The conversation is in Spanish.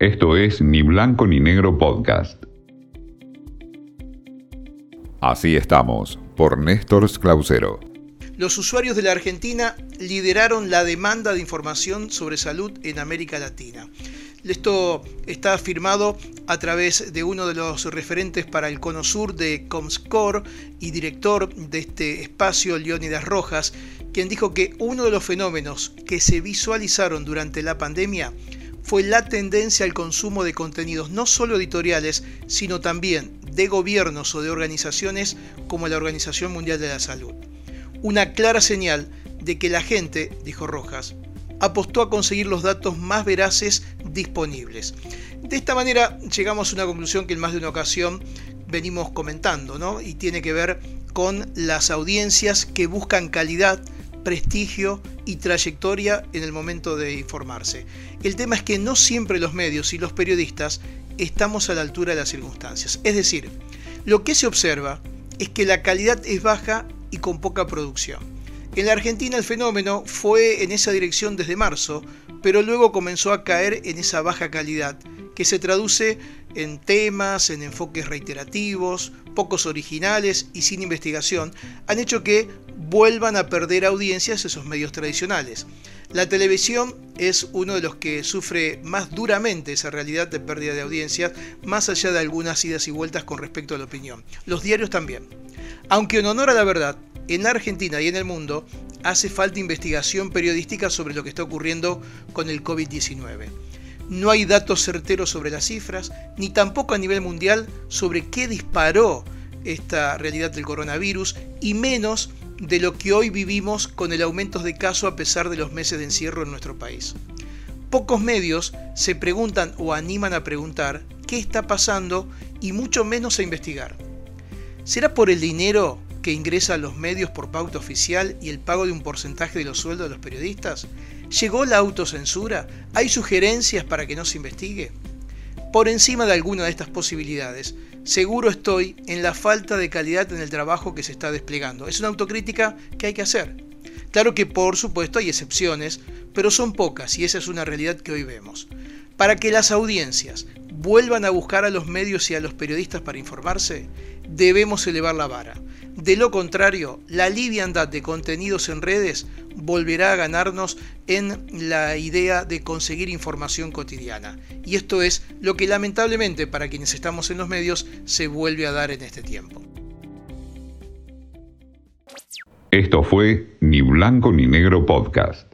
Esto es Ni Blanco ni Negro Podcast. Así estamos, por Néstor Clausero. Los usuarios de la Argentina lideraron la demanda de información sobre salud en América Latina. Esto está afirmado a través de uno de los referentes para el Cono Sur de Comscore y director de este espacio, Leónidas Rojas, quien dijo que uno de los fenómenos que se visualizaron durante la pandemia fue la tendencia al consumo de contenidos no solo editoriales, sino también de gobiernos o de organizaciones como la Organización Mundial de la Salud. Una clara señal de que la gente, dijo Rojas, apostó a conseguir los datos más veraces disponibles. De esta manera llegamos a una conclusión que en más de una ocasión venimos comentando, ¿no? Y tiene que ver con las audiencias que buscan calidad, prestigio y trayectoria en el momento de informarse. El tema es que no siempre los medios y los periodistas estamos a la altura de las circunstancias. Es decir, lo que se observa es que la calidad es baja y con poca producción. En la Argentina el fenómeno fue en esa dirección desde marzo, pero luego comenzó a caer en esa baja calidad, que se traduce en temas, en enfoques reiterativos, pocos originales y sin investigación, han hecho que vuelvan a perder audiencias esos medios tradicionales. La televisión es uno de los que sufre más duramente esa realidad de pérdida de audiencias, más allá de algunas idas y vueltas con respecto a la opinión. Los diarios también. Aunque en honor a la verdad, en Argentina y en el mundo hace falta investigación periodística sobre lo que está ocurriendo con el COVID-19. No hay datos certeros sobre las cifras, ni tampoco a nivel mundial sobre qué disparó esta realidad del coronavirus, y menos de lo que hoy vivimos con el aumento de casos a pesar de los meses de encierro en nuestro país. Pocos medios se preguntan o animan a preguntar qué está pasando y mucho menos a investigar. ¿Será por el dinero que ingresa a los medios por pauta oficial y el pago de un porcentaje de los sueldos de los periodistas? ¿Llegó la autocensura? ¿Hay sugerencias para que no se investigue? Por encima de alguna de estas posibilidades, seguro estoy en la falta de calidad en el trabajo que se está desplegando. Es una autocrítica que hay que hacer. Claro que por supuesto hay excepciones, pero son pocas y esa es una realidad que hoy vemos. Para que las audiencias vuelvan a buscar a los medios y a los periodistas para informarse, debemos elevar la vara. De lo contrario, la liviandad de contenidos en redes volverá a ganarnos en la idea de conseguir información cotidiana. Y esto es lo que lamentablemente para quienes estamos en los medios se vuelve a dar en este tiempo. Esto fue Ni Blanco ni Negro Podcast.